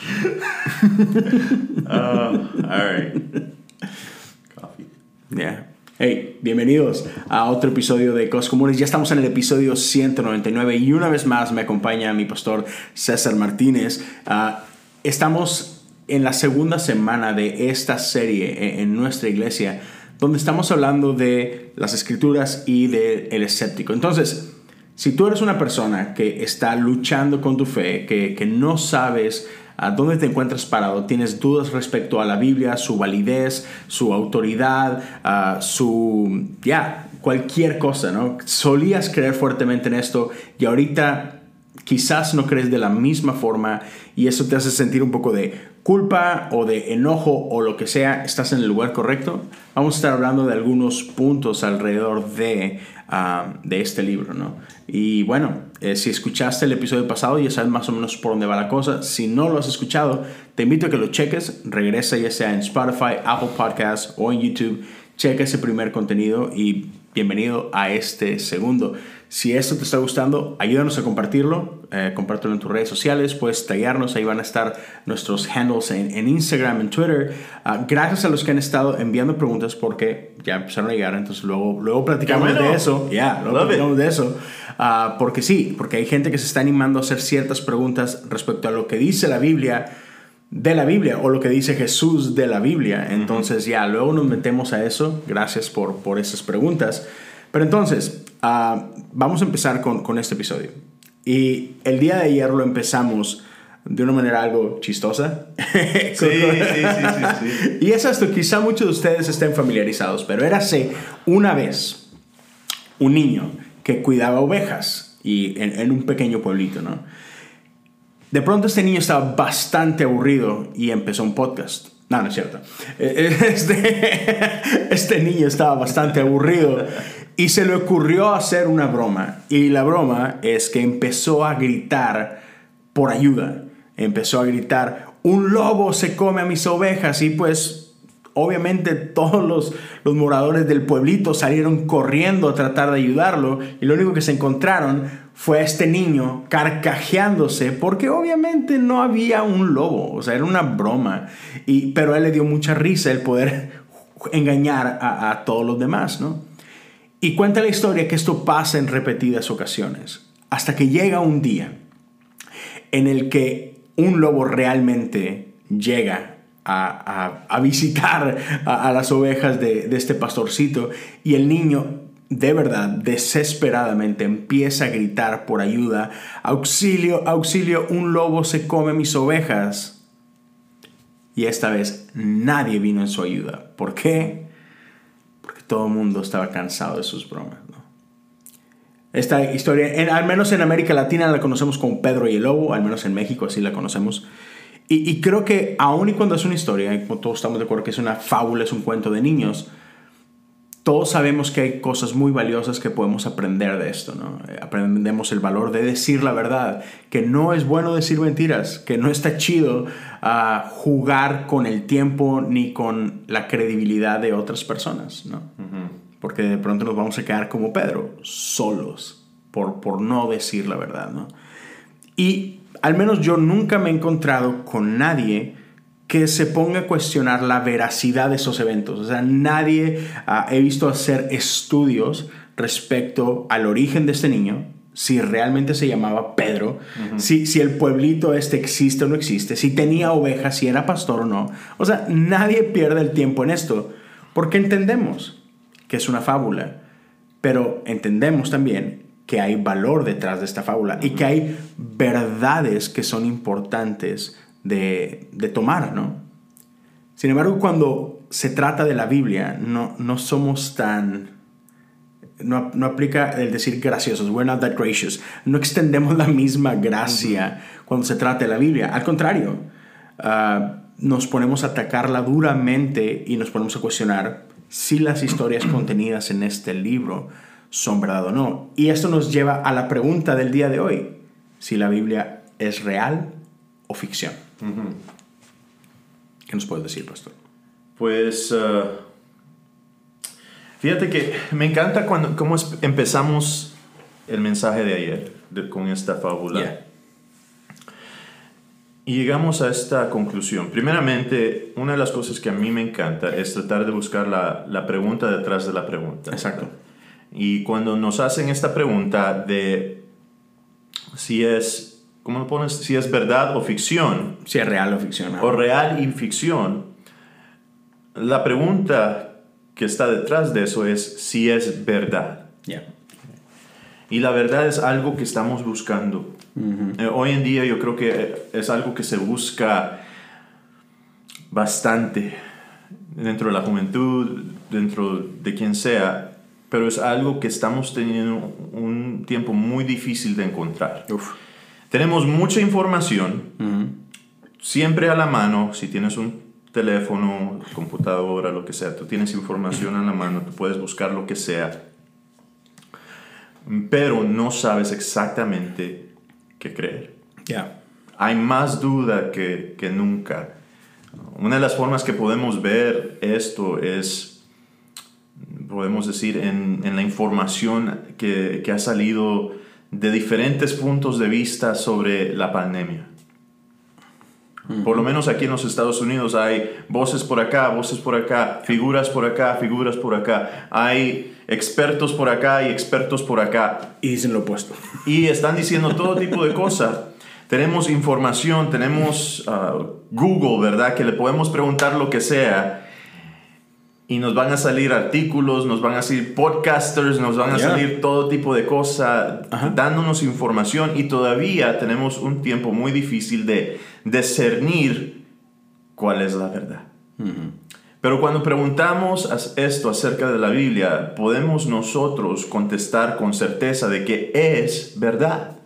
Oh, all right. Coffee. Yeah. Hey, bienvenidos a otro episodio de Cosas Comunes. Ya estamos en el episodio 199 y una vez más me acompaña mi pastor César Martínez. Ah, estamos en la segunda semana de esta serie en, en nuestra iglesia donde estamos hablando de las escrituras y del el escéptico. Entonces, si tú eres una persona que está luchando con tu fe, que, que no sabes a dónde te encuentras parado, tienes dudas respecto a la Biblia, su validez, su autoridad, a su, ya, cualquier cosa, ¿no? Solías creer fuertemente en esto y ahorita quizás no crees de la misma forma y eso te hace sentir un poco de culpa o de enojo o lo que sea, estás en el lugar correcto. Vamos a estar hablando de algunos puntos alrededor de, ah, de este libro, ¿no? Y bueno, eh, si escuchaste el episodio pasado ya sabes más o menos por dónde va la cosa. Si no lo has escuchado, te invito a que lo cheques. Regresa ya sea en Spotify, Apple Podcasts o en YouTube. Checa ese primer contenido y bienvenido a este segundo. Si esto te está gustando, ayúdanos a compartirlo, eh, compártelo en tus redes sociales, puedes tallarnos, ahí van a estar nuestros handles en, Instagram, en Twitter. Ah, gracias a los que han estado enviando preguntas porque ya empezaron a llegar, entonces luego, luego platicamos de eso, ya, luego platicamos de eso. Ah, porque sí, porque hay gente que se está animando a hacer ciertas preguntas respecto a lo que dice la Biblia de la Biblia o lo que dice Jesús de la Biblia. Entonces ya, luego nos metemos a eso. Gracias por, por esas preguntas. Pero entonces, ah, vamos a empezar con, con, este episodio. Y el día de ayer lo empezamos de una manera algo chistosa. Sí, sí, sí, sí, Y es esto, quizá muchos de ustedes estén familiarizados, pero era hace una vez un niño que cuidaba ovejas y en, en un pequeño pueblito, ¿no? De pronto este niño estaba bastante aburrido y empezó un podcast. No, no es cierto. Este, este niño estaba bastante aburrido y se le ocurrió hacer una broma. Y la broma es que empezó a gritar por ayuda. Empezó a gritar, un lobo se come a mis ovejas. Y pues obviamente todos los, los moradores del pueblito salieron corriendo a tratar de ayudarlo. Y lo único que se encontraron fue a este niño carcajeándose porque obviamente no había un lobo. O sea, era una broma. Y, pero a él le dio mucha risa el poder engañar a, a todos los demás, ¿no? Y cuenta la historia que esto pasa en repetidas ocasiones, hasta que llega un día en el que un lobo realmente llega a, visitar a, las ovejas de, de este pastorcito y el niño de verdad, desesperadamente empieza a gritar por ayuda, auxilio, auxilio, un lobo se come mis ovejas. Y esta vez nadie vino en su ayuda. ¿Por qué? Todo el mundo estaba cansado de sus bromas. Esta historia, en, al menos en América Latina la conocemos como Pedro y el Lobo, al menos en México así la conocemos. Y, y creo que aun y cuando es una historia, como todos estamos de acuerdo que es una fábula, es un cuento de niños, todos sabemos que hay cosas muy valiosas que podemos aprender de esto, ¿no? Aprendemos el valor de decir la verdad, que no es bueno decir mentiras, que no está chido uh, jugar con el tiempo ni con la credibilidad de otras personas, ¿no? Porque de pronto nos vamos a quedar como Pedro, solos, por, por no decir la verdad, ¿no? Y al menos yo nunca me he encontrado con nadie que se ponga a cuestionar la veracidad de esos eventos. O sea, nadie ha he visto hacer estudios respecto al origen de este niño, si realmente se llamaba Pedro, si, si el pueblito este existe o no existe, si tenía ovejas, si era pastor o no. O sea, nadie pierde el tiempo en esto, porque entendemos que es una fábula, pero entendemos también que hay valor detrás de esta fábula y que hay verdades que son importantes de, tomar, ¿no? Sin embargo, cuando se trata de la Biblia, no, no somos tan no, no aplica el decir graciosos, we're not that gracious. No extendemos la misma gracia cuando se trata de la Biblia. Al contrario, ah, nos ponemos a atacarla duramente y nos ponemos a cuestionar si las historias contenidas en este libro son verdad o no. Y esto nos lleva a la pregunta del día de hoy, si la Biblia es real o ficción. ¿Qué nos puedes decir, pastor? Pues uh, fíjate que me encanta cuando cómo empezamos el mensaje de ayer de- con esta fábula. Yeah. Y llegamos a esta conclusión. Primeramente, una de las cosas que a mí me encanta es tratar de buscar la, la pregunta detrás de la pregunta. Exacto. Y cuando nos hacen esta pregunta de si es, ¿cómo lo pones? Si es verdad o ficción, Si es real o ficción. o real y ficción, la pregunta que está detrás de eso es si es verdad. Yeah. Y la verdad es algo que estamos buscando. Eh, hoy en día yo creo que es algo que se busca bastante dentro de la juventud, dentro de quien sea, pero es algo que estamos teniendo un tiempo muy difícil de encontrar. Uf. Tenemos mucha información, siempre a la mano, si tienes un teléfono, computadora, lo que sea, tú tienes información a la mano, tú puedes buscar lo que sea, pero no sabes exactamente qué creer. Yeah. Hay más duda que, que nunca. Una de las formas que podemos ver esto es, podemos decir, en, en la información que, que ha salido de diferentes puntos de vista sobre la pandemia. Por lo menos aquí en los Estados Unidos hay voces por acá, voces por acá, figuras por acá, figuras por acá. Hay expertos por acá y expertos por acá. Y dicen lo opuesto. Y están diciendo todo tipo de cosas. Tenemos información, tenemos ah, Google, ¿verdad? Que le podemos preguntar lo que sea. Y nos van a salir artículos, nos van a salir podcasters, nos van a Yeah. salir todo tipo de cosas, dándonos información. Y todavía tenemos un tiempo muy difícil de discernir cuál es la verdad. Pero cuando preguntamos esto acerca de la Biblia, podemos nosotros contestar con certeza de que es verdad.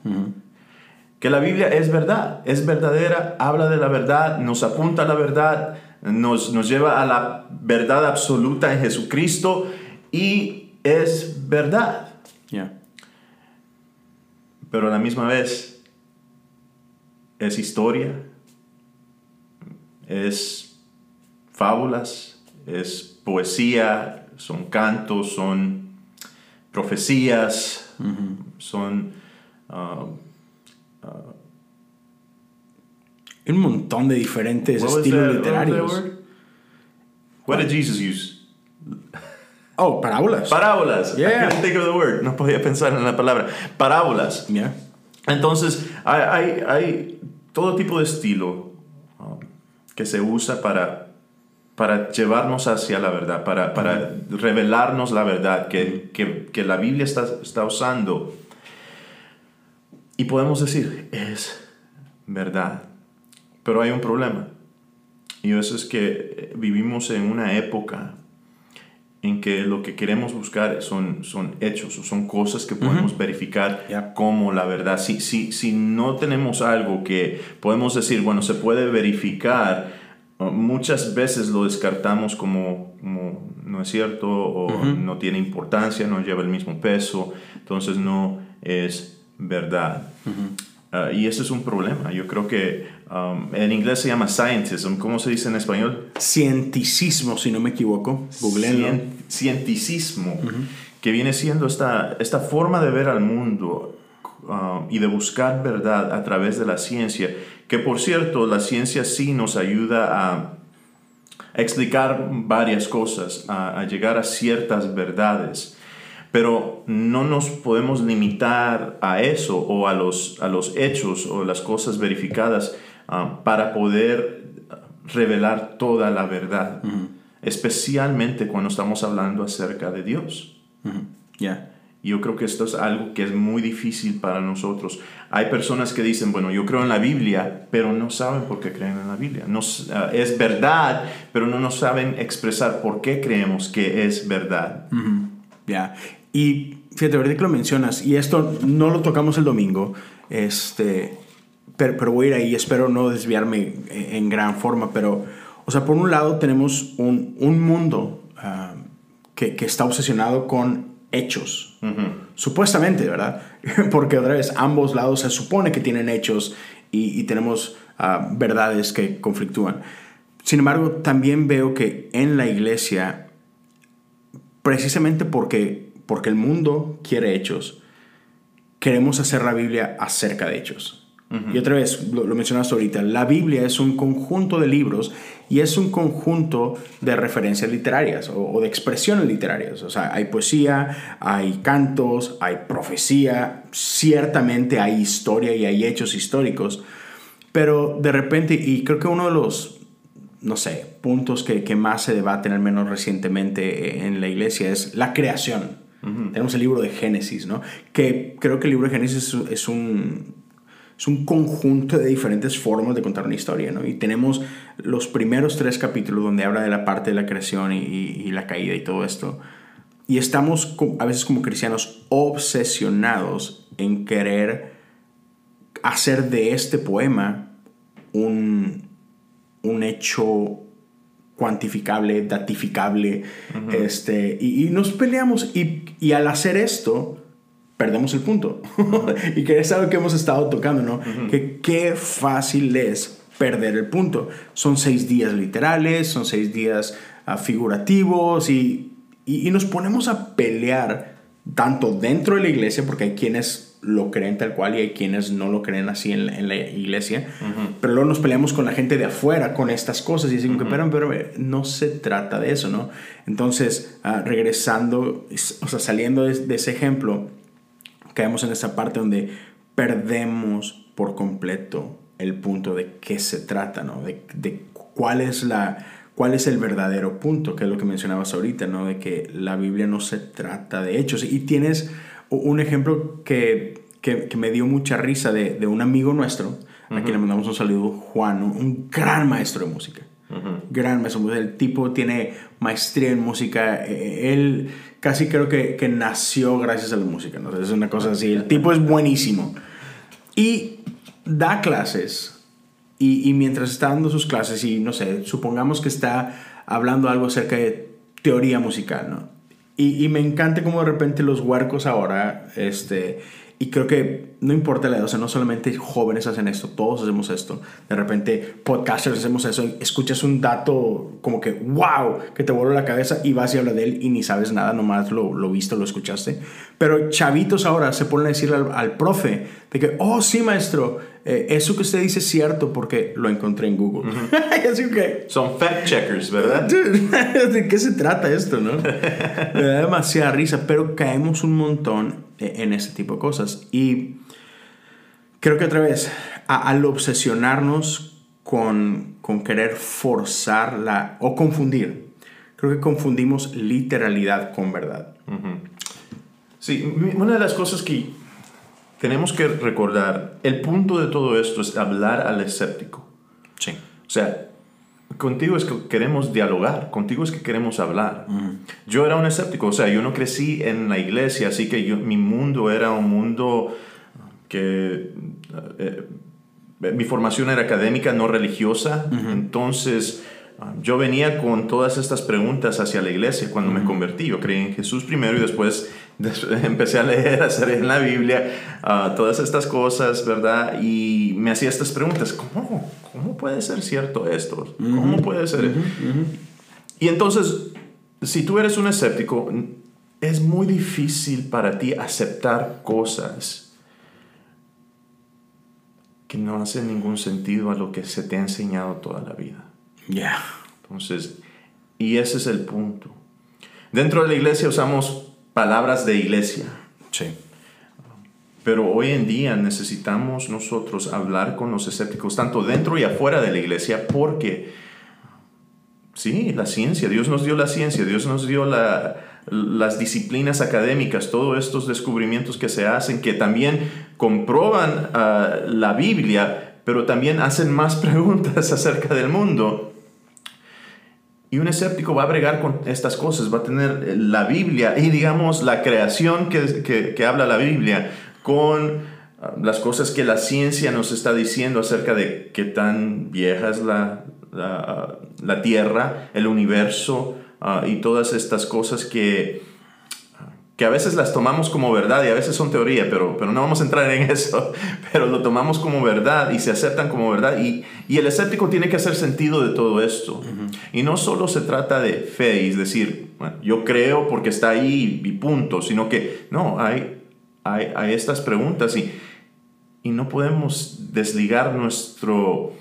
Que la Biblia es verdad, es verdadera, habla de la verdad, nos apunta a la verdad, nos, nos lleva a la verdad absoluta en Jesucristo y es verdad. Yeah. Pero a la misma vez es historia, es fábulas, es poesía, son cantos, son profecías, son... ah, Hay un montón de diferentes what estilos literarios. What did Jesus use? Oh, parábolas. Parábolas. Yeah. I couldn't think of the word. No podía pensar en la palabra. Parábolas. Yeah. Entonces, hay, hay, hay todo tipo de estilo um, que se usa para, para llevarnos hacia la verdad, para, para revelarnos la verdad que, que, que la Biblia está, está usando. Y podemos decir, es verdad. Pero hay un problema. Y eso es que vivimos en una época en que lo que queremos buscar son, son hechos o son cosas que podemos verificar Yeah. como la verdad. Si, si, si no tenemos algo que podemos decir, bueno, se puede verificar, muchas veces lo descartamos como, como no es cierto o no tiene importancia, no lleva el mismo peso, entonces no es verdad. Uh, y eso es un problema. Yo creo que um, en inglés se llama scientism. ¿Cómo se dice en español? Cienticismo, si no me equivoco. Cien- cienticismo, que viene siendo esta, esta forma de ver al mundo um, y de buscar verdad a través de la ciencia, que por cierto, la ciencia sí nos ayuda a, a explicar varias cosas, a, a llegar a ciertas verdades, pero no nos podemos limitar a eso o a los, a los hechos o las cosas verificadas um, para poder revelar toda la verdad, especialmente cuando estamos hablando acerca de Dios. Yeah. Y Yo creo que esto es algo que es muy difícil para nosotros. Hay personas que dicen, bueno, yo creo en la Biblia, pero no saben por qué creen en la Biblia. No, ah, es verdad, pero no nos saben expresar por qué creemos que es verdad. Ya. Y fíjate, ahorita que lo mencionas, y esto no lo tocamos el domingo, este, pero, pero voy a ir ahí, espero no desviarme en gran forma, pero, o sea, por un lado tenemos un, un mundo ah, que, que, está obsesionado con hechos, supuestamente, ¿verdad? Porque otra vez, ambos lados se supone que tienen hechos y, y tenemos uh, verdades que conflictúan. Sin embargo, también veo que en la iglesia, precisamente porque, porque el mundo quiere hechos, queremos hacer la Biblia acerca de hechos. Y otra vez, lo, lo, mencionaste ahorita, la Biblia es un conjunto de libros y es un conjunto de referencias literarias o, o, de expresiones literarias. O sea, hay poesía, hay cantos, hay profecía, ciertamente hay historia y hay hechos históricos, pero de repente, y creo que uno de los, no sé, puntos que, que más se debaten, al menos recientemente en la iglesia, es la creación. Tenemos el libro de Génesis, ¿no? Que creo que el libro de Génesis es, un es un conjunto de diferentes formas de contar una historia, ¿no? Y tenemos los primeros tres capítulos donde habla de la parte de la creación y, y, y la caída y todo esto. Y estamos a veces como cristianos obsesionados en querer hacer de este poema un, un hecho cuantificable, datificable, uh -huh. este, y, y, nos peleamos. Y, y al hacer esto, perdemos el punto. y que es algo que hemos estado tocando, ¿no? Uh -huh. Que qué fácil es perder el punto. Son seis días literales, son seis días uh, figurativos y, y, y, nos ponemos a pelear tanto dentro de la iglesia, porque hay quienes lo creen tal cual y hay quienes no lo creen así en, en la iglesia, uh -huh. pero luego nos peleamos con la gente de afuera con estas cosas y dicen uh -huh. que, pero, pero no se trata de eso, ¿no? Entonces, uh, regresando, o sea, saliendo de, de ese ejemplo, caemos en esa parte donde perdemos por completo el punto de qué se trata, ¿no? De, de, cuál es la cuál es el verdadero punto, que es lo que mencionabas ahorita, ¿no? De que la Biblia no se trata de hechos. Y tienes un ejemplo que, que, que me dio mucha risa de, de un amigo nuestro, uh -huh. a quien le mandamos un saludo, Juan, un gran maestro de música. Uh -huh. Gran maestro. El tipo tiene maestría en música. Él casi creo que, que nació gracias a la música. ¿no? Es una cosa así. El tipo es buenísimo. Y da clases. Y, y, mientras está dando sus clases, y no sé, supongamos que está hablando algo acerca de teoría musical, ¿no? Y, y me encanta como de repente los huercos ahora, este, y creo que no importa la edad, o sea, no solamente jóvenes hacen esto, todos hacemos esto. De repente, podcasters hacemos eso, escuchas un dato como que, wow, que te vuelve la cabeza y vas y hablas de él y ni sabes nada, nomás lo, lo viste, lo escuchaste. Pero chavitos ahora se ponen a decirle al, al profe de que, oh, sí, maestro, eh, eso que usted dice es cierto porque lo encontré en Google. Uh -huh. Así que, Son fact checkers, ¿verdad? ¿De qué se trata esto, no? Me da demasiada risa, pero caemos un montón en este tipo de cosas. Y creo que otra vez, a, al obsesionarnos con, con querer forzar la, o confundir, creo que confundimos literalidad con verdad. Uh -huh. Sí, una de las cosas que tenemos que recordar, el punto de todo esto es hablar al escéptico. Sí. O sea, contigo es que queremos dialogar, contigo es que queremos hablar. Yo era un escéptico, o sea, yo no crecí en la iglesia, así que yo, mi mundo era un mundo que... Eh, mi formación era académica, no religiosa, uh -huh. entonces yo venía con todas estas preguntas hacia la iglesia cuando uh -huh. me convertí. Yo creí en Jesús primero y después empecé a leer, a hacer en la Biblia uh, todas estas cosas, ¿verdad? Y me hacía estas preguntas, ¿cómo, cómo puede ser cierto esto? ¿Cómo puede ser? Uh -huh. Y entonces, si tú eres un escéptico, es muy difícil para ti aceptar cosas que no hacen ningún sentido a lo que se te ha enseñado toda la vida. Ya. Yeah. Entonces, y ese es el punto. Dentro de la iglesia usamos palabras de iglesia. Sí. Pero hoy en día necesitamos nosotros hablar con los escépticos, tanto dentro y afuera de la iglesia, porque, sí, la ciencia, Dios nos dio la ciencia, Dios nos dio la, las disciplinas académicas, todos estos descubrimientos que se hacen, que también comprueban uh, la Biblia, pero también hacen más preguntas acerca del mundo. Y un escéptico va a bregar con estas cosas, va a tener la Biblia y digamos la creación que, que, habla la Biblia con ah, las cosas que la ciencia nos está diciendo acerca de qué tan vieja es la, la, Tierra, el universo uh, y todas estas cosas que, que a veces las tomamos como verdad y a veces son teoría, pero, pero no vamos a entrar en eso, pero lo tomamos como verdad y se aceptan como verdad y, y el escéptico tiene que hacer sentido de todo esto. Y no solo se trata de fe, es decir, bueno, yo creo porque está ahí y punto, sino que no, hay, hay, hay estas preguntas y, y no podemos desligar nuestro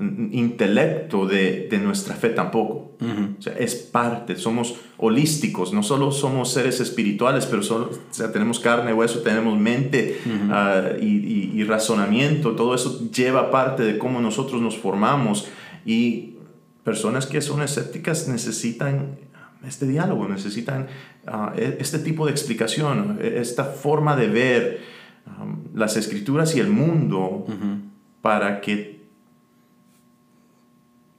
intelecto de, de, nuestra fe tampoco. o sea, es parte, somos holísticos, no solo somos seres espirituales, pero solo, o sea, tenemos carne, hueso, tenemos mente uh, y, y, y, razonamiento, todo eso lleva parte de cómo nosotros nos formamos. Y personas que son escépticas necesitan este diálogo, necesitan uh, este tipo de explicación, esta forma de ver um, las escrituras y el mundo para que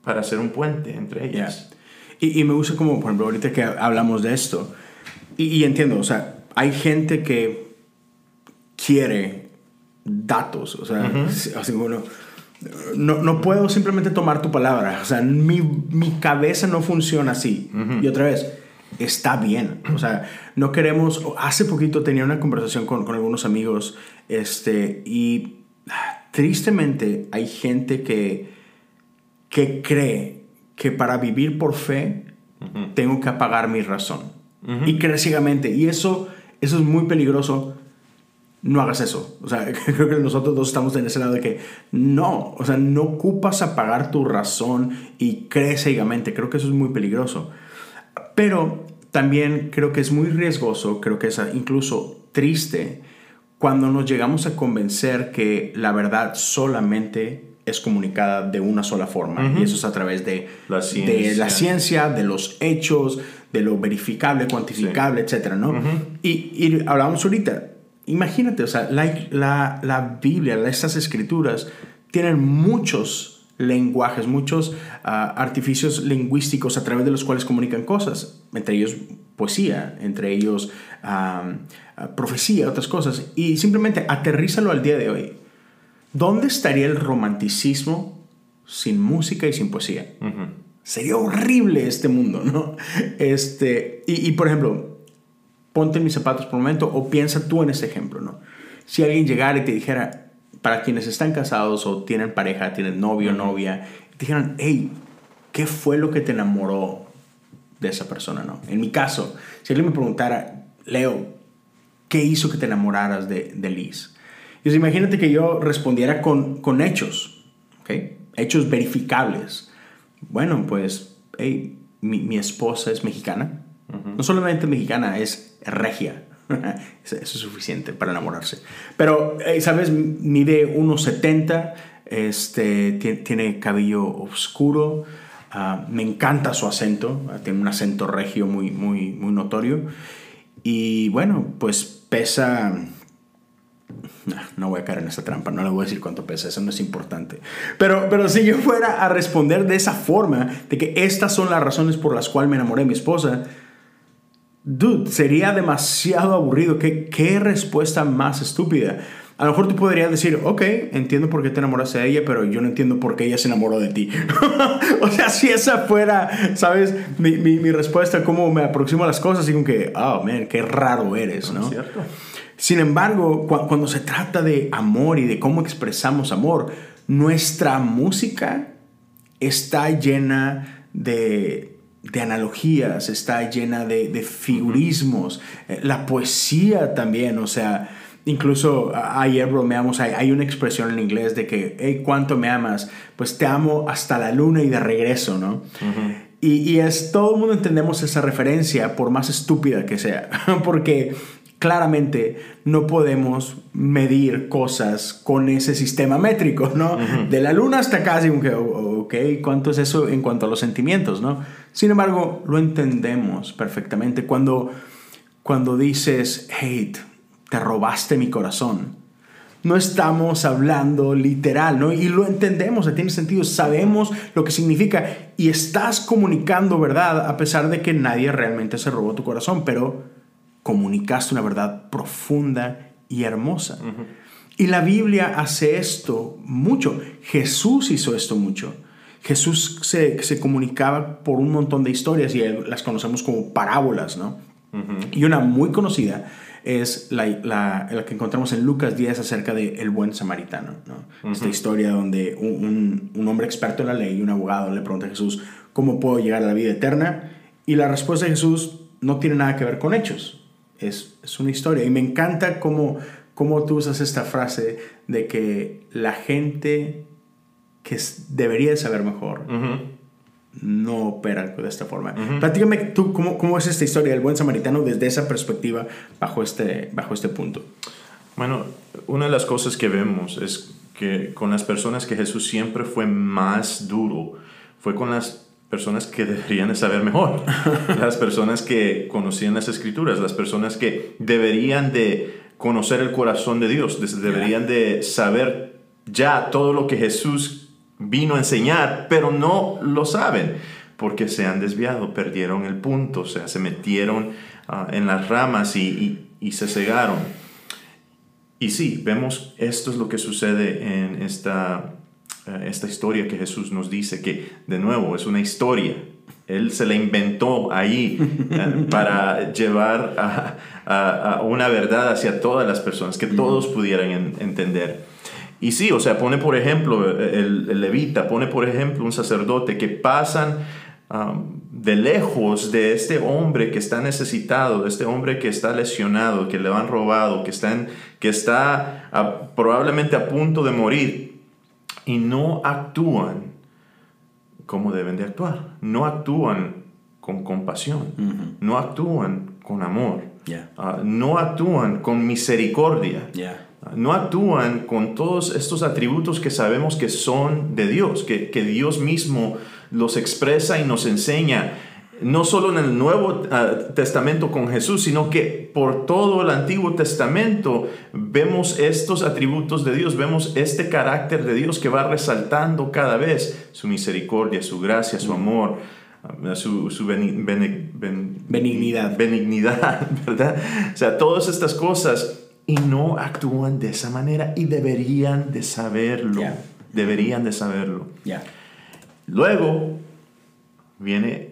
para hacer un puente entre ellas. Yeah. Y, y, me gusta como, por ejemplo, ahorita que hablamos de esto, y, y, entiendo, o sea, hay gente que quiere datos, o sea, uh -huh. así como no, no, no, puedo simplemente tomar tu palabra, o sea, mi, mi cabeza no funciona así. Uh -huh. Y otra vez, está bien, o sea, no queremos, hace poquito tenía una conversación con, con algunos amigos, este, y tristemente hay gente que que cree que para vivir por fe uh -huh. tengo que apagar mi razón. Uh -huh. Y cree ciegamente. Y eso, eso es muy peligroso. No hagas eso. O sea, creo que nosotros dos estamos en ese lado de que no, o sea, no ocupas apagar tu razón y crees ciegamente. Creo que eso es muy peligroso. Pero también creo que es muy riesgoso, creo que es incluso triste cuando nos llegamos a convencer que la verdad solamente es comunicada de una sola forma. Uh -huh. Y eso es a través de la ciencia, de, la ciencia, de los hechos, de lo verificable, cuantificable, sí. etc. ¿no? Uh -huh. y, y hablábamos ahorita, imagínate, o sea, la, la, la Biblia, estas escrituras, tienen muchos lenguajes, muchos uh, artificios lingüísticos a través de los cuales comunican cosas, entre ellos poesía, entre ellos uh, profecía, otras cosas, y simplemente aterrízalo al día de hoy. ¿Dónde estaría el romanticismo sin música y sin poesía? Uh -huh. Sería horrible este mundo, ¿no? Este, y, y, por ejemplo, ponte en mis zapatos por un momento o piensa tú en este ejemplo, ¿no? Si alguien llegara y te dijera, para quienes están casados o tienen pareja, tienen novio o uh -huh. novia, te dijeran, hey, ¿qué fue lo que te enamoró de esa persona, no? En mi caso, si alguien me preguntara, Leo, ¿qué hizo que te enamoraras de, de Liz? Entonces imagínate que yo respondiera con, con hechos, ¿okay? hechos verificables. Bueno, pues hey, mi, mi, esposa es mexicana. Uh -huh. No solamente mexicana, es regia. Eso es suficiente para enamorarse. Pero, hey, ¿sabes? Mide 1,70, este, tiene cabello oscuro. Uh, me encanta su acento, tiene un acento regio muy, muy, muy notorio. Y bueno, pues pesa no, no, voy a caer en esa trampa, no le voy a decir cuánto pesa, eso no es importante. Pero, pero si yo fuera a responder de esa forma, de que estas son las razones por las cuales me enamoré de mi esposa, dude, sería demasiado aburrido. ¿Qué, qué respuesta más estúpida? A lo mejor tú podrías decir, ok, entiendo por qué te enamoraste de ella, pero yo no entiendo por qué ella se enamoró de ti. o sea, si esa fuera, ¿sabes? Mi, mi, mi, respuesta, cómo me aproximo a las cosas, y como que, oh, man, qué raro eres, ¿no? ¿Es cierto? Sin embargo, cu cuando se trata de amor y de cómo expresamos amor, nuestra música está llena de, de analogías, está llena de, de figurismos, uh -huh. la poesía también, o sea, incluso ayer bromeamos, hay, hay, una expresión en inglés de que, hey, ¿cuánto me amas? Pues te amo hasta la luna y de regreso, ¿no? Uh -huh. y, y, es, todo el mundo entendemos esa referencia, por más estúpida que sea, porque claramente no podemos medir cosas con ese sistema métrico, ¿no? Uh -huh. De la luna hasta casi, ok, ¿cuánto es eso en cuanto a los sentimientos, ¿no? Sin embargo, lo entendemos perfectamente cuando, cuando dices, hey, te robaste mi corazón. no estamos hablando literal, ¿no? Y lo entendemos, tiene sentido, sabemos lo que significa y estás comunicando verdad a pesar de que nadie realmente se robó tu corazón, pero comunicaste una verdad profunda y hermosa. Y la Biblia hace esto mucho. Jesús hizo esto mucho. Jesús se, se comunicaba por un montón de historias y las conocemos como parábolas, ¿no? Y una muy conocida es la, la, que encontramos en Lucas 10 acerca de el buen samaritano. ¿no? Esta historia donde un, un, hombre experto en la ley, un abogado, le pregunta a Jesús, ¿cómo puedo llegar a la vida eterna? Y la respuesta de Jesús no tiene nada que ver con hechos, es, es una historia. Y me encanta cómo, cómo tú usas esta frase de que la gente que debería saber mejor no opera de esta forma. Platícame tú cómo, cómo, es esta historia del buen samaritano desde esa perspectiva bajo este, bajo este punto. Bueno, una de las cosas que vemos es que con las personas que Jesús siempre fue más duro, fue con las personas que deberían de saber mejor, las personas que conocían las escrituras, las personas que deberían de conocer el corazón de Dios, deberían de saber ya todo lo que Jesús vino a enseñar, pero no lo saben porque se han desviado, perdieron el punto, o sea, se metieron ah, en las ramas y, se cegaron. Y sí, vemos esto es lo que sucede en esta, esta historia que Jesús nos dice, que de nuevo es una historia. Él se la inventó ahí eh, para llevar a, una verdad hacia todas las personas, que todos pudieran entender. Y sí, o sea, pone por ejemplo el, levita, pone por ejemplo un sacerdote que pasan um, de lejos de este hombre que está necesitado, de este hombre que está lesionado, que le han robado, que está, que está probablemente a punto de morir y no actúan como deben de actuar, no actúan con compasión, no actúan con amor, ah, no actúan con misericordia. No actúan con todos estos atributos que sabemos que son de Dios, que, Dios mismo los expresa y nos enseña, no solo en el Nuevo ah, Testamento con Jesús, sino que por todo el Antiguo Testamento vemos estos atributos de Dios, vemos este carácter de Dios que va resaltando cada vez su misericordia, su gracia, su amor. Ah, su, benignidad. Benignidad, ¿verdad? O sea, todas estas cosas y no actúan de esa manera y deberían de saberlo. Deberían de saberlo. Luego viene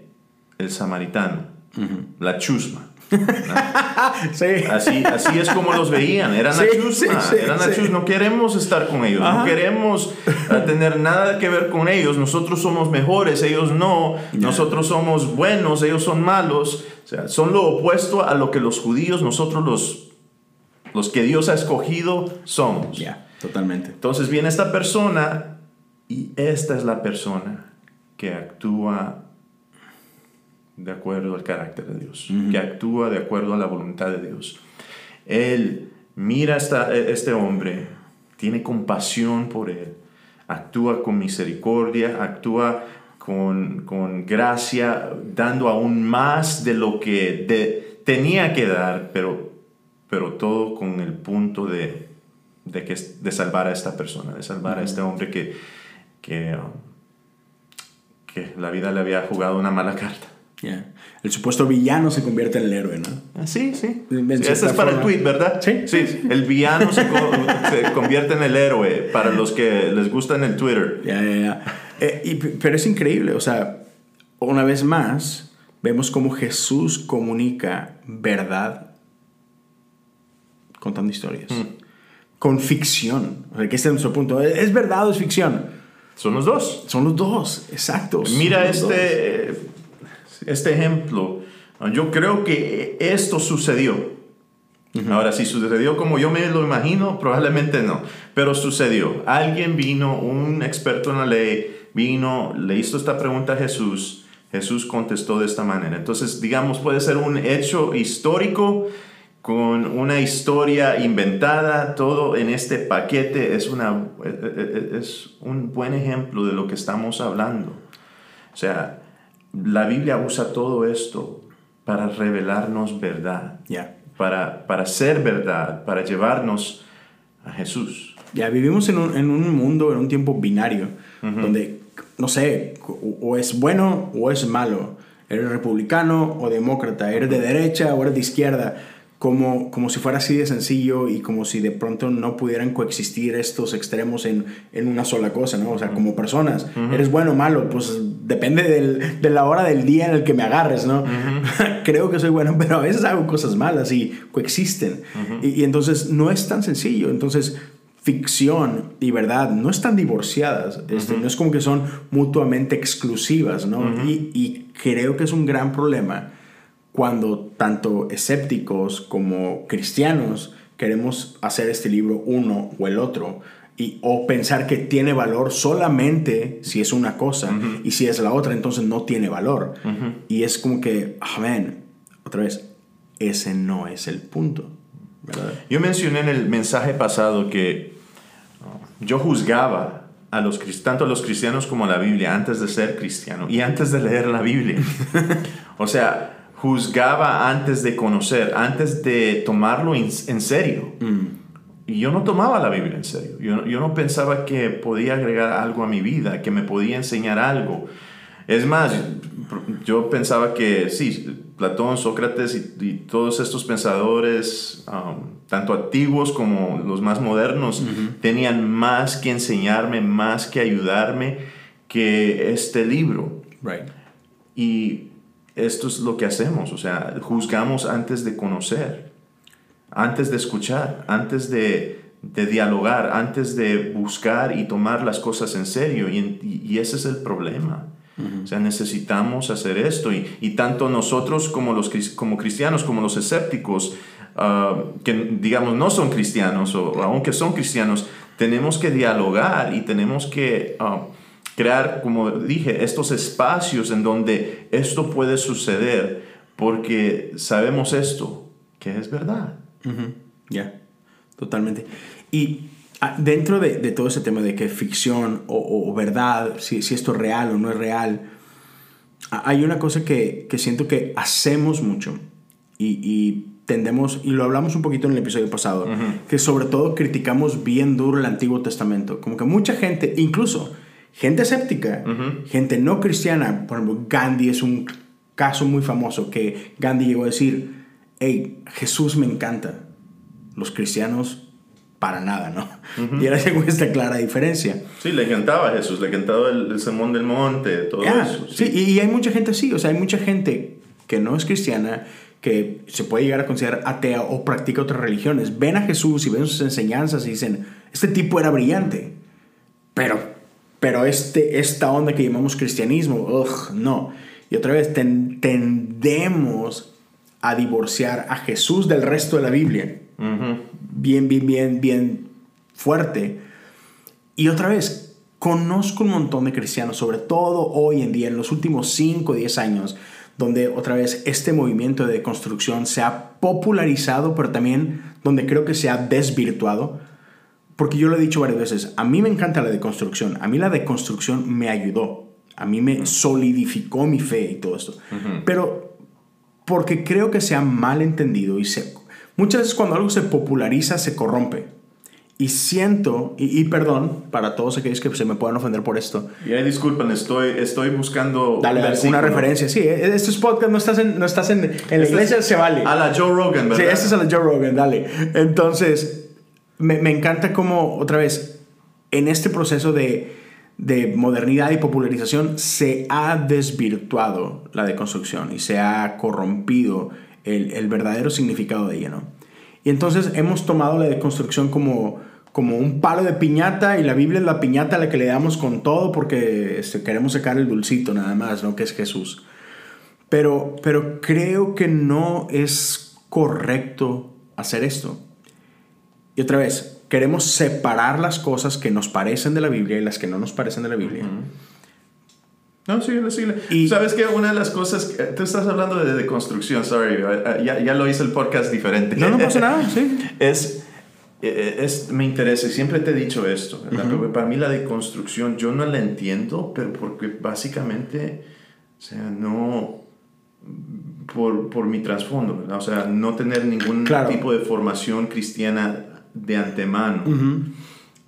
el samaritano, la chusma. así, así es como los veían, eran la chusma, eran la chusma. no queremos estar con ellos, no queremos eh, tener nada que ver con ellos, nosotros somos mejores, ellos no, nosotros somos buenos, ellos son malos, o sea, son lo opuesto a lo que los judíos, nosotros los los que Dios ha escogido somos. Ya, totalmente. Entonces viene esta persona y esta es la persona que actúa de acuerdo al carácter de Dios, que actúa de acuerdo a la voluntad de Dios. Él mira a este hombre, tiene compasión por él, actúa con misericordia, actúa con, con gracia, dando aún más de lo que tenía que dar, pero pero todo con el punto de, de, que, de salvar a esta persona, de salvar a este hombre que, que, que, la vida le había jugado una mala carta. El supuesto villano se convierte en el héroe, ¿no? Ah, sí, sí. Ese es para el tweet, ¿verdad? Sí. Sí, el villano se, convierte en el héroe para los que les gusta en el Twitter. Ya, ya, ya. Eh, pero es increíble, o sea, una vez más, vemos cómo Jesús comunica verdad contando historias. Mm. Con ficción. O sea, que este es nuestro punto. ¿Es verdad o es ficción? Son los dos. Son los dos, exacto. Mira este, este ejemplo. Yo creo que esto sucedió. Ahora, si sucedió como yo me lo imagino, probablemente no. Pero sucedió. Alguien vino, un experto en la ley, vino, le hizo esta pregunta a Jesús. Jesús contestó de esta manera. Entonces, digamos, puede ser un hecho histórico con una historia inventada, todo en este paquete es, una, es un buen ejemplo de lo que estamos hablando. O sea, la Biblia usa todo esto para revelarnos verdad, para, para ser verdad, para llevarnos a Jesús. Ya vivimos en un, en un mundo, en un tiempo binario, donde, no sé, o, o es bueno o es malo. Eres republicano o demócrata, eres de derecha o eres de izquierda como, como si fuera así de sencillo y como si de pronto no pudieran coexistir estos extremos en, en una sola cosa, ¿no? O sea, como personas, eres bueno o malo, pues depende del, de la hora del día en el que me agarres, ¿no? Creo que soy bueno, pero a veces hago cosas malas y coexisten. y, y entonces no es tan sencillo. Entonces, ficción y verdad no están divorciadas, este, no es como que son mutuamente exclusivas, ¿no? y, y, creo que es un gran problema cuando tanto escépticos como cristianos queremos hacer este libro uno o el otro. Y, o pensar que tiene valor solamente si es una cosa y si es la otra, entonces no tiene valor. Y es como que, amén, otra vez, ese no es el punto. ¿verdad? Yo mencioné en el mensaje pasado que yo juzgaba a los, tanto a los cristianos como a la Biblia antes de ser cristiano y antes de leer la Biblia. o sea, juzgaba antes de conocer, antes de tomarlo en, serio. Mm. Y yo no tomaba la Biblia en serio. Yo, yo, no pensaba que podía agregar algo a mi vida, que me podía enseñar algo. Es más, yo pensaba que sí, Platón, Sócrates y, todos estos pensadores, um, tanto antiguos como los más modernos, tenían más que enseñarme, más que ayudarme que este libro. Right. Y esto es lo que hacemos, o sea, juzgamos antes de conocer, antes de escuchar, antes de, dialogar, antes de buscar y tomar las cosas en serio. Y, ese es el problema. O sea, necesitamos hacer esto. Y, tanto nosotros como los como cristianos, como los escépticos, ah, que digamos no son cristianos, o aunque son cristianos, tenemos que dialogar y tenemos que... Ah, crear, como dije, estos espacios en donde esto puede suceder, porque sabemos esto, que es verdad. Ya, totalmente. Y ah, dentro de, todo ese tema de que ficción o, verdad, si, esto es real o no es real, hay una cosa que, siento que hacemos mucho y, tendemos, y lo hablamos un poquito en el episodio pasado, que sobre todo criticamos bien duro el Antiguo Testamento. Como que mucha gente, incluso gente escéptica, gente no cristiana, por ejemplo, Gandhi es un caso muy famoso que Gandhi llegó a decir, hey, Jesús me encanta, los cristianos para nada, ¿no? Y ahora llegó esta clara diferencia. Sí, le encantaba a Jesús, le encantaba el, sermón del monte, todo eso. Sí, y, y hay mucha gente así, o sea, hay mucha gente que no es cristiana, que se puede llegar a considerar atea o practica otras religiones, ven a Jesús y ven sus enseñanzas y dicen, este tipo era brillante, pero pero este, esta onda que llamamos cristianismo, ugh, no. Y otra vez tendemos a divorciar a Jesús del resto de la Biblia. Bien, bien, bien, bien fuerte. Y otra vez, conozco un montón de cristianos, sobre todo hoy en día, en los últimos 5 o 10 años, donde otra vez este movimiento de construcción se ha popularizado, pero también donde creo que se ha desvirtuado porque yo lo he dicho varias veces, a mí me encanta la deconstrucción, a mí la deconstrucción me ayudó, a mí me solidificó mi fe y todo esto. Pero porque creo que se ha mal entendido y se, muchas veces cuando algo se populariza se corrompe. Y siento, y, perdón para todos aquellos que se me puedan ofender por esto. Y ahí disculpen, estoy, estoy buscando. Dale, una referencia. Sí, eh, esto es podcast, no estás en, no estás en, en la iglesia, se vale. A la Joe Rogan, ¿verdad? Sí, esto es a la Joe Rogan, dale. Entonces, me, me encanta como, otra vez, en este proceso de, de modernidad y popularización se ha desvirtuado la deconstrucción y se ha corrompido el, el, verdadero significado de ella, ¿no? Y entonces hemos tomado la deconstrucción como, como un palo de piñata y la Biblia es la piñata a la que le damos con todo porque este, queremos sacar el dulcito nada más, ¿no? Que es Jesús. Pero, pero creo que no es correcto hacer esto. Y otra vez, queremos separar las cosas que nos parecen de la Biblia y las que no nos parecen de la Biblia. No, síguele, síguele. Y, ¿Sabes que Una de las cosas, que, tú estás hablando de deconstrucción, sorry, eh, eh, ya, ya, lo hice el podcast diferente. No, no pasa nada, sí. es, eh, es, me interesa, y siempre te he dicho esto, para mí la deconstrucción yo no la entiendo, pero porque básicamente, o sea, no, por, por mi trasfondo, o sea, no tener ningún tipo de formación cristiana de antemano.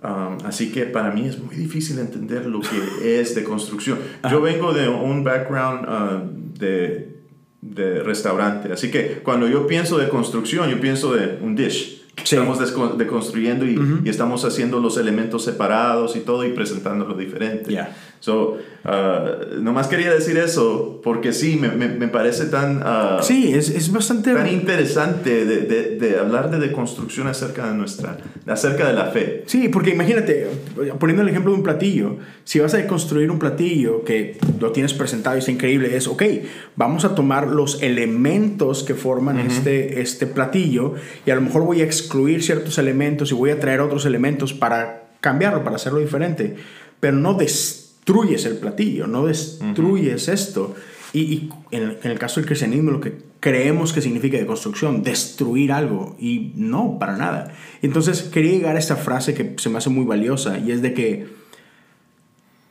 Um, así que para mí es muy difícil entender lo que es de construcción. Yo vengo de un background uh, de, de restaurante, así que cuando yo pienso de construcción, yo pienso de un dish. Estamos deconstruyendo y, y, estamos haciendo los elementos separados y todo y presentándolo diferente. Yeah. So, uh, nomás quería decir eso porque sí, me, me, me parece tan... Uh, sí, es, es, bastante... Tan interesante de, de, de, hablar de deconstrucción acerca de nuestra... acerca de la fe. Sí, porque imagínate, poniendo el ejemplo de un platillo, si vas a deconstruir un platillo que lo tienes presentado y está increíble, es, ok, vamos a tomar los elementos que forman uh -huh. este, este platillo y a lo mejor voy a excluir ciertos elementos y voy a traer otros elementos para cambiarlo, para hacerlo diferente, pero no destruyes el platillo, no destruyes uh -huh. esto. Y, y en, en, el caso del cristianismo, lo que creemos que significa de construcción, destruir algo, y no, para nada. Entonces quería llegar a esta frase que se me hace muy valiosa, y es de que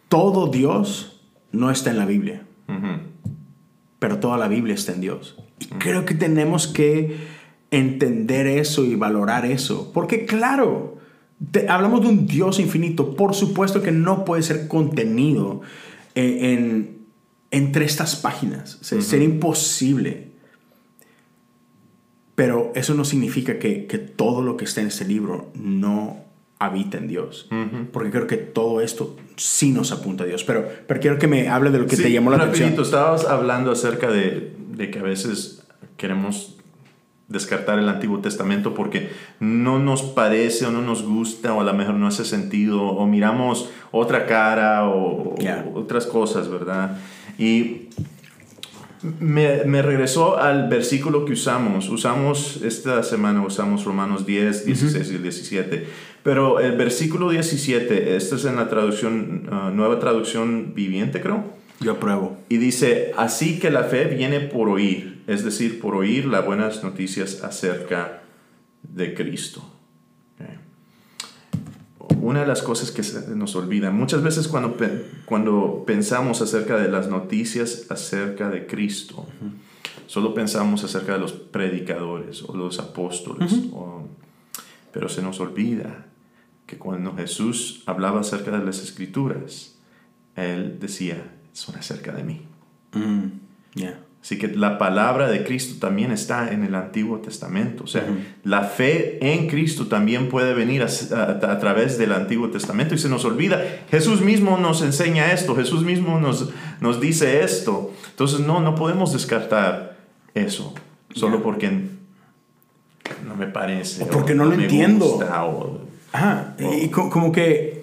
todo Dios no está en la Biblia, uh -huh. pero toda la Biblia está en Dios. Y uh -huh. creo que tenemos que entender eso y valorar eso, porque claro, hablamos de un Dios infinito, por supuesto que no puede ser contenido en, en entre estas páginas. O sea, uh -huh. Sería imposible. Pero eso no significa que, que, todo lo que está en este libro no habita en Dios. Uh -huh. Porque creo que todo esto sí nos apunta a Dios. Pero, pero quiero que me hable de lo que sí, te llamó la rapidito, atención. Estabas hablando acerca de, de que a veces queremos descartar el Antiguo Testamento porque no nos parece o no nos gusta o a lo mejor no hace sentido o miramos otra cara o, yeah. o otras cosas, ¿verdad? Y me, me, regresó al versículo que usamos. Usamos esta semana, usamos Romanos 10, 16 uh -huh. y 17. Pero el versículo 17, esto es en la traducción, uh, nueva traducción viviente, creo. Yo apruebo. Y dice, así que la fe viene por oír, es decir, por oír las buenas noticias acerca de Cristo. Okay. Una de las cosas que se nos olvida, muchas veces cuando, cuando pensamos acerca de las noticias acerca de Cristo, uh -huh. solo pensamos acerca de los predicadores o los apóstoles, uh -huh. o, pero se nos olvida que cuando Jesús hablaba acerca de las escrituras, Él decía, son acerca de mí. Mm, yeah. Así que la palabra de Cristo también está en el Antiguo Testamento. O sea, uh -huh. la fe en Cristo también puede venir a, a, a, través del Antiguo Testamento y se nos olvida. Jesús mismo nos enseña esto, Jesús mismo nos, nos dice esto. Entonces, no, no podemos descartar eso solo yeah. porque no me parece. O porque o no, no lo me entiendo. Gusta, o, Ajá, y como que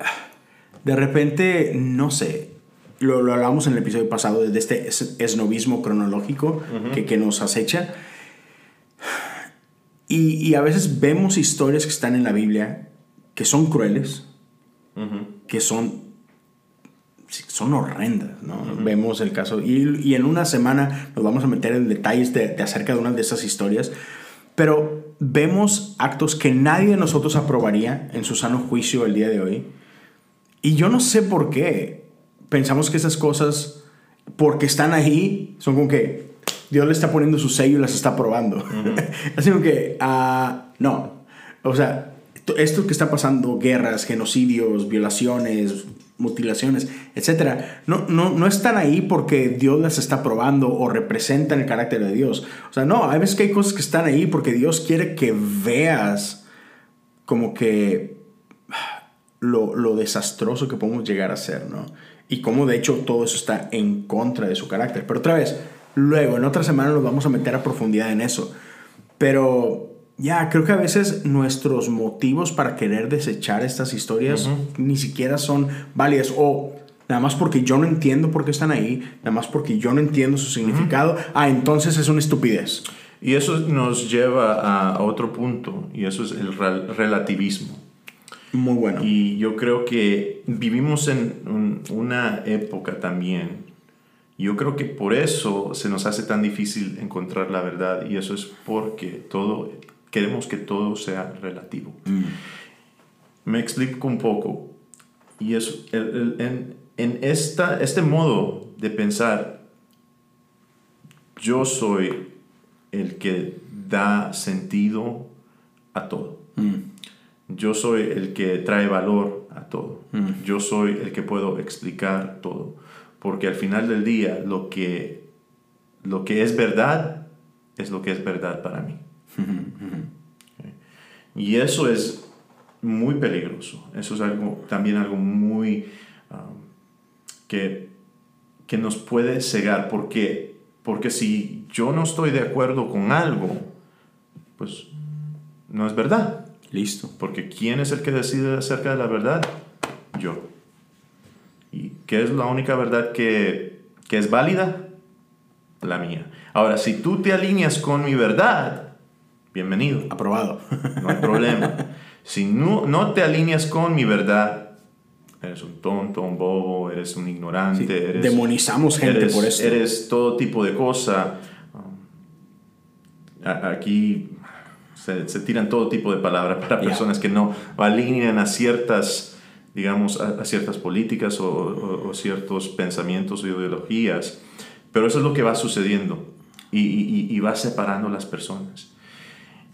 de repente, no sé, lo, lo hablamos en el episodio pasado de este esnovismo cronológico uh -huh. que, que, nos acecha. Y, y, a veces vemos historias que están en la Biblia que son crueles, uh -huh. que son, son horrendas. ¿no? Uh -huh. Vemos el caso. Y, y, en una semana nos vamos a meter en detalles de, de acerca de una de esas historias. Pero vemos actos que nadie de nosotros aprobaría en su sano juicio el día de hoy. Y yo no sé por qué pensamos que esas cosas, porque están ahí, son como que Dios le está poniendo su sello y las está probando. Uh -huh. Así como que, uh, no. O sea, esto que está pasando, guerras, genocidios, violaciones, mutilaciones, etc., no, no, no están ahí porque Dios las está probando o representan el carácter de Dios. O sea, no, hay veces que hay cosas que están ahí porque Dios quiere que veas como que lo, lo desastroso que podemos llegar a ser, ¿no? Y cómo de hecho todo eso está en contra de su carácter. Pero otra vez, luego en otra semana nos vamos a meter a profundidad en eso. Pero ya, creo que a veces nuestros motivos para querer desechar estas historias uh -huh. ni siquiera son válidas o nada más porque yo no entiendo por qué están ahí, nada más porque yo no entiendo su significado, uh -huh. ah, entonces es una estupidez. Y eso nos lleva a otro punto, y eso es el relativismo. Muy bueno. Y yo creo que vivimos en un, una época también. Yo creo que por eso se nos hace tan difícil encontrar la verdad y eso es porque todo queremos que todo sea relativo. Mm. Me explico un poco. Y es el, el, en, en esta, este modo de pensar, yo soy el que da sentido a todo. Mm Yo soy el que trae valor a todo. Yo soy el que puedo explicar todo. Porque al final del día, lo que, lo que es verdad es lo que es verdad para mí. Y eso es muy peligroso. Eso es algo, también algo muy um, que, que nos puede cegar. Porque, porque si yo no estoy de acuerdo con algo, pues no es verdad. Listo. Porque ¿quién es el que decide acerca de la verdad? Yo. ¿Y qué es la única verdad que, que es válida? La mía. Ahora, si tú te alineas con mi verdad, bienvenido. Aprobado. No hay problema. si no, no te alineas con mi verdad, eres un tonto, un bobo, eres un ignorante. eres, demonizamos gente eres- por esto. Eres todo tipo de cosa. Um, a- Aquí se, se tiran todo tipo de palabras para personas que no alinean a ciertas, digamos, a, a ciertas políticas o, o- o ciertos pensamientos o ideologías. Pero eso es lo que va sucediendo y, y- y va separando las personas.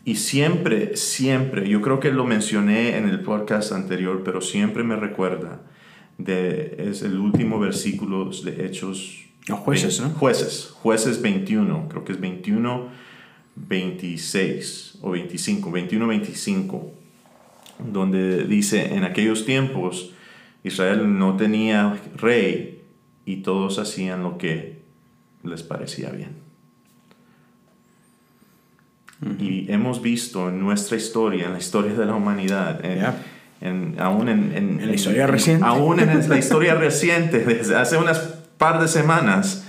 Y siempre, siempre, yo creo que lo mencioné en el podcast anterior, pero siempre me recuerda de, es el último versículo de Hechos. Jueces, ¿no? Jueces, jueces 21, creo que es 21, 26 o 25, 21, 25, donde dice, en aquellos tiempos Israel no tenía rey y todos hacían lo que les parecía bien. Y hemos visto en nuestra historia, en la historia de la humanidad, en, Ya. en- aún en, en- En la historia reciente. aún en la historia reciente, desde hace unas par de semanas,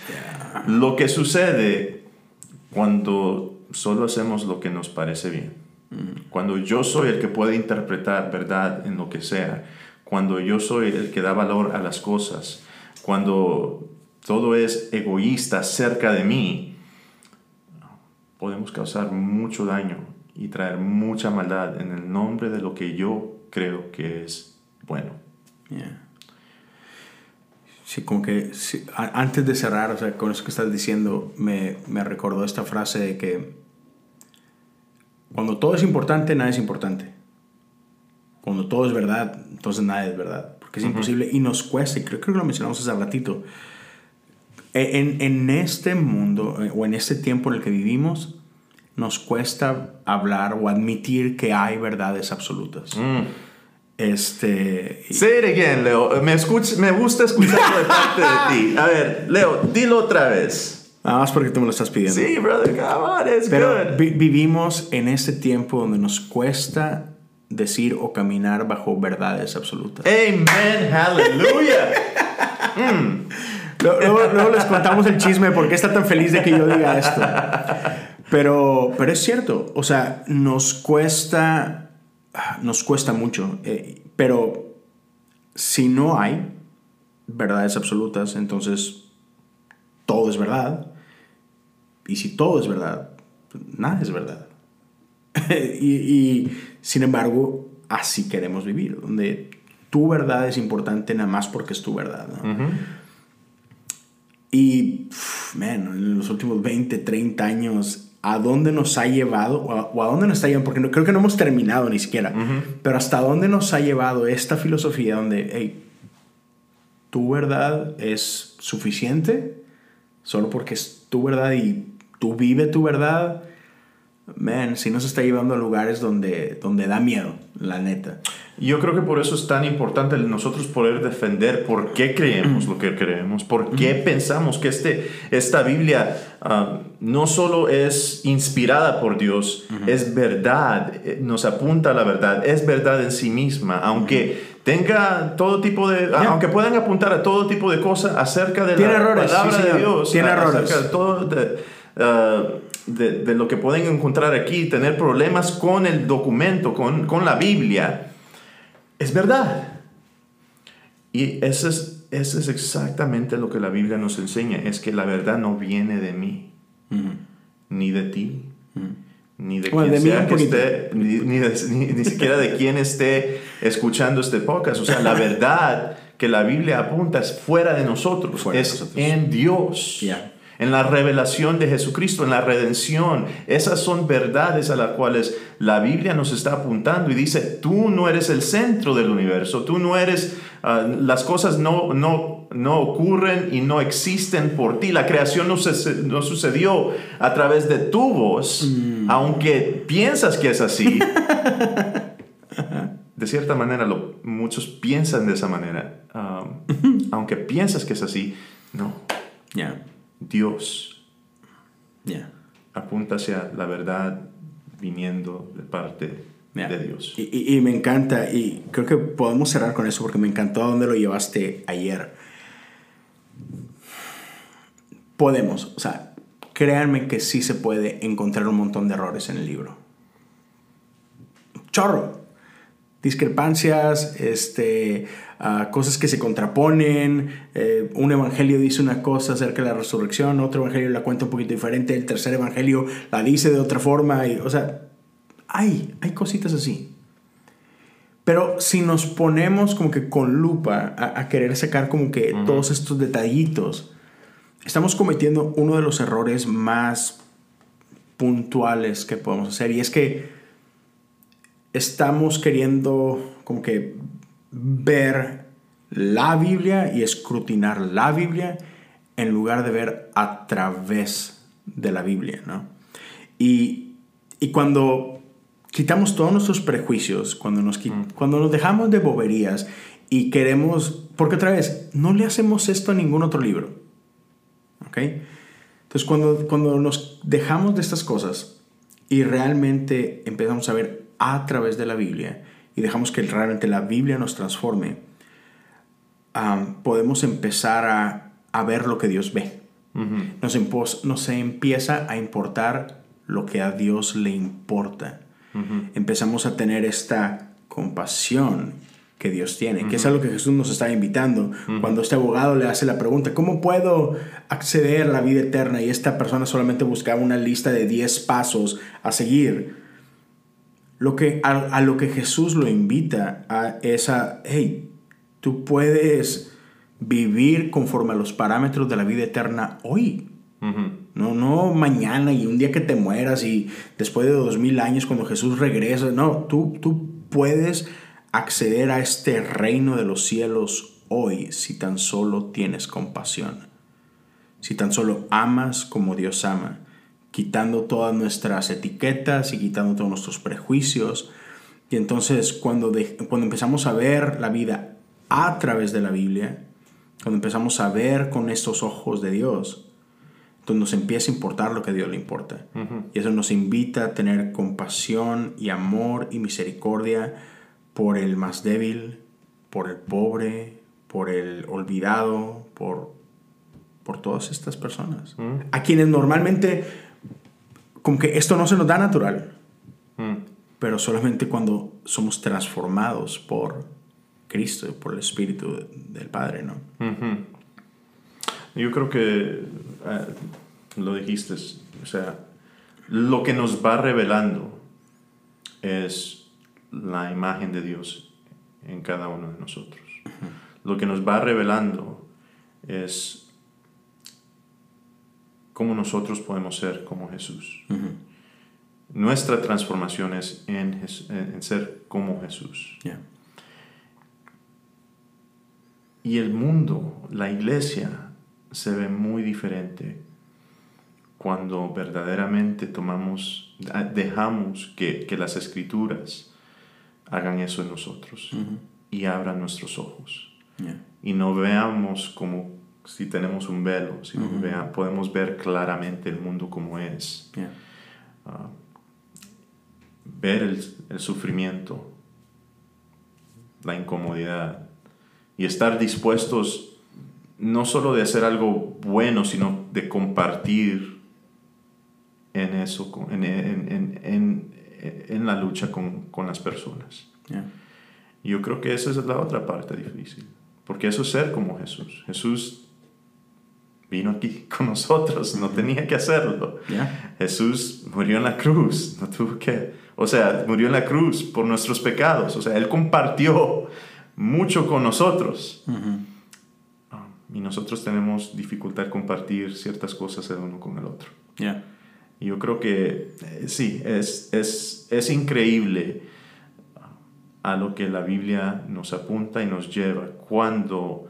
lo que sucede cuando solo hacemos lo que nos parece bien. Cuando yo soy el que puede interpretar verdad en lo que sea, cuando yo soy el que da valor a las cosas, cuando todo es egoísta cerca de mí, podemos causar mucho daño y traer mucha maldad en el nombre de lo que yo creo que es bueno. Yeah. Sí, como que sí, antes de cerrar, o sea, con eso que estás diciendo, me, me recordó esta frase de que cuando todo es importante, nada es importante. Cuando todo es verdad, entonces nada es verdad. Porque es imposible y nos cuesta, y creo, creo que lo mencionamos hace ratito. E- En, en este mundo eh, o en este tiempo en el que vivimos, nos cuesta hablar o admitir que hay verdades absolutas. Este, y- Say it again, Leo. Me, escuch- me gusta escucharlo de parte de ti. A ver, Leo, dilo otra vez. Nada más porque tú me lo estás pidiendo. Sí, brother, come on, it's Pero good. vi- vivimos en este tiempo donde nos cuesta decir o caminar bajo verdades absolutas. Amen, hallelujah. Luego, luego- luego les contamos el chisme de por qué está tan feliz de que yo diga esto. Pero, pero es cierto, o sea, nos cuesta, nos cuesta mucho. eh, pero si no hay verdades absolutas, entonces todo es verdad. Y si todo es verdad, nada es verdad. y, y, sin embargo, así queremos vivir, donde tu verdad es importante nada más porque es tu verdad. ¿no? Y, pf, man, en los últimos 20, 30 años, ¿a dónde nos ha llevado? O a, o a dónde nos está llevando? Porque no, creo que no hemos terminado ni siquiera. Pero ¿hasta dónde nos ha llevado esta filosofía donde, hey, tu verdad es suficiente solo porque es tu verdad y tú vive tu verdad? Man, sí nos está llevando a lugares donde, donde da miedo, la neta. Yo creo que por eso es tan importante nosotros poder defender por qué creemos lo que creemos, por qué pensamos que este, esta Biblia ah, no solo es inspirada por Dios, es verdad, eh, nos apunta a la verdad, es verdad en sí misma, aunque tenga todo tipo de, aunque puedan apuntar a todo tipo de cosas acerca de Tiene la errores, palabra sí, de. Dios, Tiene a- errores. acerca de todo de, ah, de- de lo que pueden encontrar aquí, tener problemas con el documento, con, con la Biblia es verdad. Y eso es, eso es exactamente lo que la Biblia nos enseña, es que la verdad no viene de mí, ni de ti, ni de Bueno, quien de sea que esté, ni, ni de- ni- ni siquiera de quien esté escuchando este podcast. O sea, la verdad que la Biblia apunta es fuera de nosotros, Fuera de es nosotros. en Dios. Ya. En la revelación de Jesucristo, en la redención. Esas son verdades a las cuales la Biblia nos está apuntando y dice, tú no eres el centro del universo, tú no eres, ah, las cosas no, no, no ocurren y no existen por ti. La creación no, no sucedió a través de tu voz, mm. aunque piensas que es así. de cierta manera, lo, muchos piensan de esa manera. Ah, aunque piensas que es así, no. ya Dios apunta hacia la verdad viniendo de parte de Dios. Y, me encanta, y creo que podemos cerrar con eso porque me encantó a dónde lo llevaste ayer. Podemos, o sea, créanme que sí se puede encontrar un montón de errores en el libro. Chorro. Discrepancias, este, cosas que se contraponen. Eh, un evangelio dice una cosa acerca de la resurrección, otro evangelio la cuenta un poquito diferente, el tercer evangelio la dice de otra forma. Y, o sea, hay, hay cositas así. Pero si nos ponemos como que con lupa a, querer sacar como que todos estos detallitos, estamos cometiendo uno de los errores más puntuales que podemos hacer. Y es que estamos queriendo como que ver la Biblia y escrutinar la Biblia en lugar de ver a través de la Biblia, ¿no? Y, y cuando quitamos todos nuestros prejuicios, cuando nos, mm. cuando nos dejamos de boberías y queremos, porque otra vez, no le hacemos esto a ningún otro libro, ¿ok? Entonces cuando, cuando nos dejamos de estas cosas y realmente empezamos a ver a través de la Biblia, y dejamos que realmente la Biblia nos transforme, podemos empezar a, a, ver lo que Dios ve. nos, nos, empieza a importar lo que a Dios le importa. Empezamos a tener esta compasión que Dios tiene, que es algo que Jesús nos está invitando. Cuando este abogado le hace la pregunta, ¿cómo puedo acceder a la vida eterna? Y esta persona solamente buscaba una lista de 10 pasos a seguir lo que, a, lo que Jesús lo invita a esa, hey, tú puedes vivir conforme a los parámetros de la vida eterna hoy. No, no mañana y un día que te mueras y después de dos mil años cuando Jesús regresa. No, tú, tú puedes acceder a este reino de los cielos hoy si tan solo tienes compasión. Si tan solo amas como Dios ama quitando todas nuestras etiquetas y quitando todos nuestros prejuicios. Y entonces cuando, cuando empezamos a ver la vida a través de la Biblia, cuando empezamos a ver con estos ojos de Dios, entonces nos empieza a importar lo que a Dios le importa. Y eso nos invita a tener compasión y amor y misericordia por el más débil, por el pobre, por el olvidado, por, por todas estas personas. A quienes normalmente como que esto no se nos da natural, mm. pero solamente cuando somos transformados por Cristo, por el Espíritu del Padre, ¿no? Yo creo que eh, lo dijiste, o sea, lo que nos va revelando es la imagen de Dios en cada uno de nosotros. Lo que nos va revelando es cómo nosotros podemos ser como Jesús. Nuestra transformación es en, ser como Jesús. Y el mundo, la iglesia, se ve muy diferente cuando verdaderamente tomamos, dejamos que, las escrituras hagan eso en nosotros y abran nuestros ojos. Y no veamos como si tenemos un velo, si podemos ver claramente el mundo como es. Ah, ver el, sufrimiento, la incomodidad y estar dispuestos no solo de hacer algo bueno, sino de compartir en eso, en, en, en, la lucha con, con las personas. Yo creo que esa es la otra parte difícil, porque eso es ser como Jesús. Jesús vino aquí con nosotros, no tenía que hacerlo. Jesús murió en la cruz, no tuvo que, o sea, murió en la cruz por nuestros pecados, o sea, Él compartió mucho con nosotros. Ah, y nosotros tenemos dificultad compartir ciertas cosas el uno con el otro. Ya. Y yo creo que eh, sí, es, es, es increíble a lo que la Biblia nos apunta y nos lleva cuando,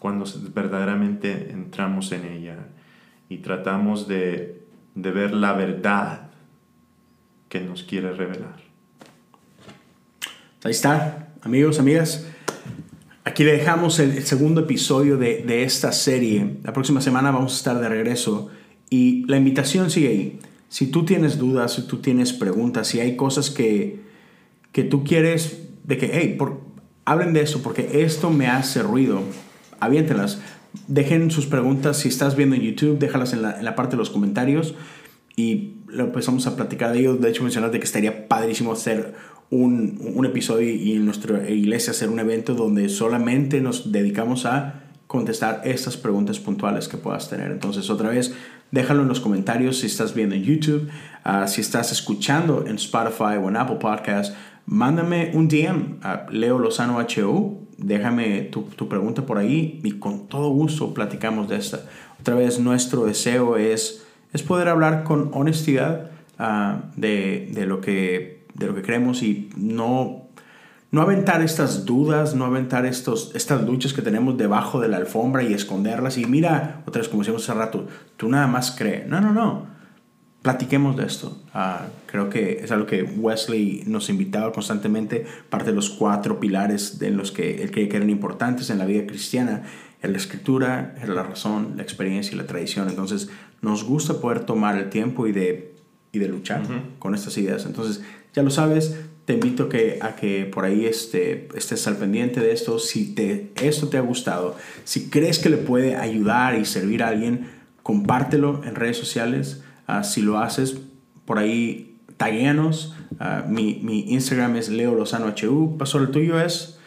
cuando verdaderamente entramos en ella y tratamos de, de ver la verdad que nos quiere revelar. Ahí está, amigos, amigas. Aquí le dejamos el, el segundo episodio de, de, esta serie. La próxima semana vamos a estar de regreso y la invitación sigue ahí. Si tú tienes dudas, si tú tienes preguntas, si hay cosas que, que tú quieres, de que, hey, por, hablen de eso porque esto me hace ruido, aviéntelas. Dejen sus preguntas, si estás viendo en YouTube, déjalas en la, parte de los comentarios y empezamos a platicar de ello. De hecho, mencionaste que estaría padrísimo hacer un, un, episodio y en nuestra iglesia hacer un evento donde solamente nos dedicamos a contestar estas preguntas puntuales que puedas tener. Entonces, otra vez, déjalo en los comentarios si estás viendo en YouTube, uh, si estás escuchando en Spotify o en Apple Podcast, mándame un DM a Leo Lozano HU, déjame tu, tu pregunta por ahí y con todo gusto platicamos de esta. Otra vez, nuestro deseo es, es poder hablar con honestidad uh, de, de lo que de lo que creemos y no, no aventar estas dudas, no aventar estos, estas luchas que tenemos debajo de la alfombra y esconderlas. Y mira, otra vez como decíamos hace rato, tú nada más crees. No, no, no. Platiquemos de esto. Uh, creo que es algo que Wesley nos invitaba constantemente, parte de los cuatro pilares en los que él creía que eran importantes en la vida cristiana. la escritura, la razón, la experiencia y la tradición. Entonces, nos gusta poder tomar el tiempo y de, y de luchar uh -huh. con estas ideas. Entonces, ya lo sabes, te invito que, a que por ahí este, estés al pendiente de esto. Si te, esto te ha gustado, si crees que le puede ayudar y servir a alguien, compártelo en redes sociales. Uh, si lo haces, por ahí taguéanos. Uh, mi, mi, Instagram es Leo Lozano HU. Pastor, el tuyo es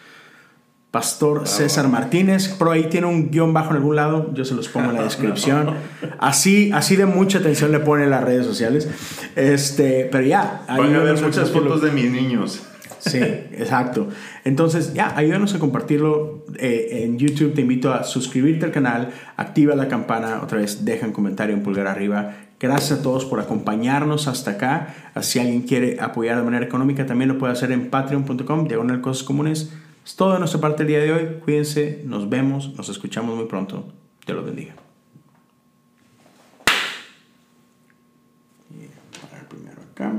Pastor César Martínez. Por ahí tiene un guion bajo en algún lado. Yo se los pongo en la descripción. no. Así, así de mucha atención le ponen las redes sociales. Este, pero ya. Van a ver muchas fotos de mis niños. Sí, exacto. Entonces, ya, ayúdanos a compartirlo eh, en YouTube. Te invito a suscribirte al canal, activa la campana, otra vez deja un comentario, un pulgar arriba. Gracias a todos por acompañarnos hasta acá. Si alguien quiere apoyar de manera económica, también lo puede hacer en patreon.com, diagonal. Es todo de nuestra parte el día de hoy. Cuídense, nos vemos, nos escuchamos muy pronto. Dios los bendiga. primero acá.